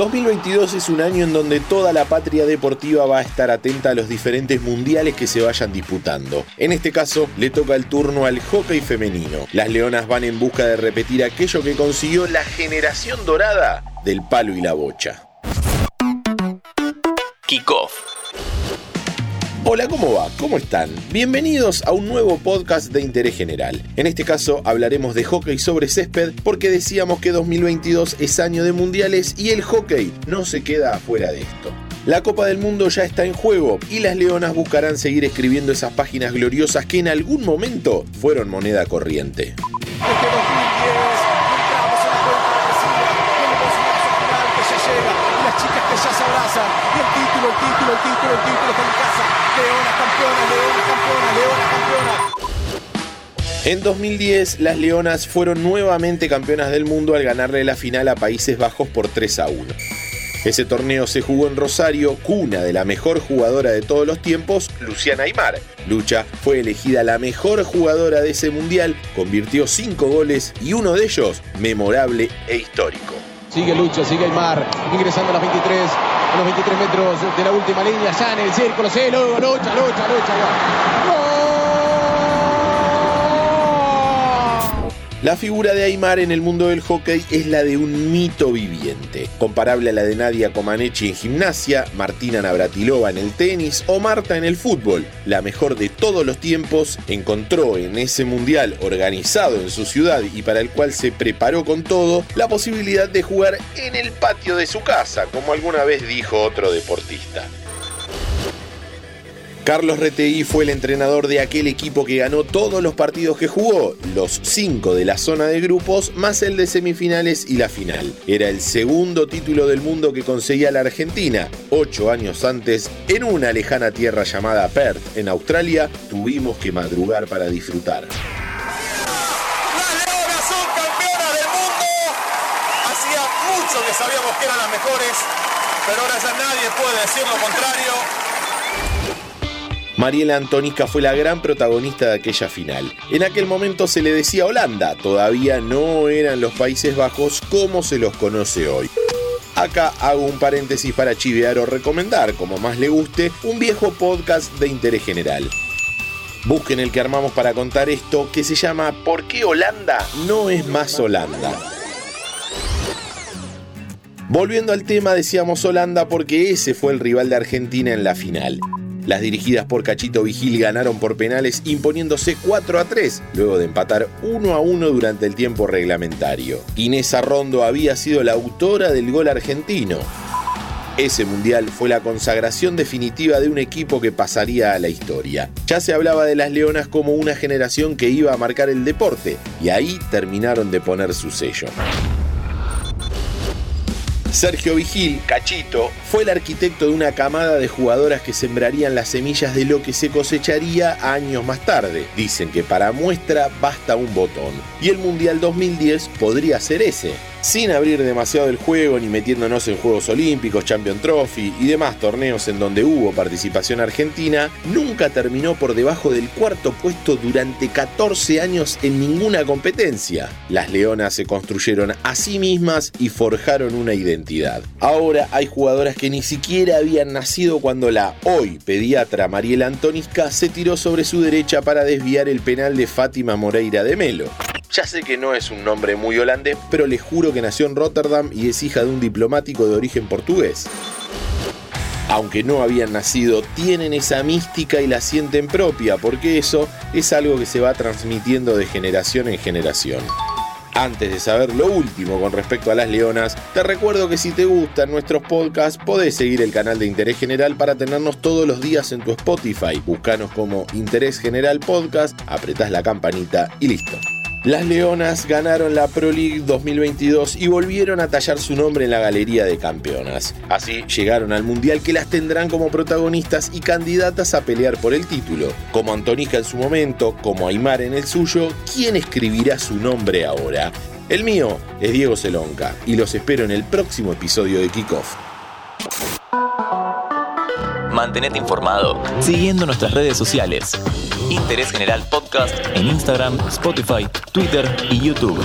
2022 es un año en donde toda la patria deportiva va a estar atenta a los diferentes mundiales que se vayan disputando. En este caso, le toca el turno al hockey femenino. Las leonas van en busca de repetir aquello que consiguió la generación dorada del palo y la bocha. Kickoff. Hola, ¿cómo va? ¿Cómo están? Bienvenidos a un nuevo podcast de interés general. En este caso hablaremos de hockey sobre césped porque decíamos que 2022 es año de mundiales y el hockey no se queda afuera de esto. La Copa del Mundo ya está en juego y las Leonas buscarán seguir escribiendo esas páginas gloriosas que en algún momento fueron moneda corriente. En 2010, las Leonas fueron nuevamente campeonas del mundo al ganarle la final a Países Bajos por 3 a 1. Ese torneo se jugó en Rosario, cuna de la mejor jugadora de todos los tiempos, Luciana Aymar. Lucha fue elegida la mejor jugadora de ese mundial, convirtió 5 goles y uno de ellos memorable e histórico. Sigue Lucha, sigue Aymar, ingresando a las 23, a los 23 metros de la última línea, ya en el círculo, sí, lucha, lucha, lucha, lucha. La figura de Aymar en el mundo del hockey es la de un mito viviente, comparable a la de Nadia Comaneci en gimnasia, Martina Navratilova en el tenis o Marta en el fútbol. La mejor de todos los tiempos encontró en ese mundial organizado en su ciudad y para el cual se preparó con todo la posibilidad de jugar en el patio de su casa, como alguna vez dijo otro deportista. Carlos Retegui fue el entrenador de aquel equipo que ganó todos los partidos que jugó, los cinco de la zona de grupos, más el de semifinales y la final. Era el segundo título del mundo que conseguía la Argentina. Ocho años antes, en una lejana tierra llamada Perth, en Australia, tuvimos que madrugar para disfrutar. Sabíamos que eran las mejores, pero ahora ya nadie puede decir lo contrario. Mariela Antonisca fue la gran protagonista de aquella final. En aquel momento se le decía Holanda, todavía no eran los Países Bajos como se los conoce hoy. Acá hago un paréntesis para chivear o recomendar, como más le guste, un viejo podcast de interés general. Busquen el que armamos para contar esto, que se llama ¿Por qué Holanda no es más Holanda? Volviendo al tema, decíamos Holanda porque ese fue el rival de Argentina en la final. Las dirigidas por Cachito Vigil ganaron por penales imponiéndose 4 a 3, luego de empatar 1 a 1 durante el tiempo reglamentario. Inés Arrondo había sido la autora del gol argentino. Ese mundial fue la consagración definitiva de un equipo que pasaría a la historia. Ya se hablaba de las Leonas como una generación que iba a marcar el deporte, y ahí terminaron de poner su sello. Sergio Vigil, Cachito, fue el arquitecto de una camada de jugadoras que sembrarían las semillas de lo que se cosecharía años más tarde. Dicen que para muestra basta un botón. Y el Mundial 2010 podría ser ese sin abrir demasiado el juego ni metiéndonos en Juegos Olímpicos, Champion Trophy y demás torneos en donde hubo participación argentina, nunca terminó por debajo del cuarto puesto durante 14 años en ninguna competencia. Las Leonas se construyeron a sí mismas y forjaron una identidad. Ahora hay jugadoras que ni siquiera habían nacido cuando la hoy pediatra Mariela Antonisca se tiró sobre su derecha para desviar el penal de Fátima Moreira de Melo. Ya sé que no es un nombre muy holandés, pero les juro que nació en Rotterdam y es hija de un diplomático de origen portugués. Aunque no habían nacido, tienen esa mística y la sienten propia, porque eso es algo que se va transmitiendo de generación en generación. Antes de saber lo último con respecto a las leonas, te recuerdo que si te gustan nuestros podcasts, podés seguir el canal de Interés General para tenernos todos los días en tu Spotify. Búscanos como Interés General Podcast, apretás la campanita y listo. Las Leonas ganaron la Pro League 2022 y volvieron a tallar su nombre en la galería de campeonas. Así llegaron al Mundial que las tendrán como protagonistas y candidatas a pelear por el título. Como Antonica en su momento, como Aymar en el suyo, ¿quién escribirá su nombre ahora? El mío es Diego Celonca y los espero en el próximo episodio de Kickoff. Mantenete informado siguiendo nuestras redes sociales. Interés General Podcast en Instagram, Spotify, Twitter y YouTube.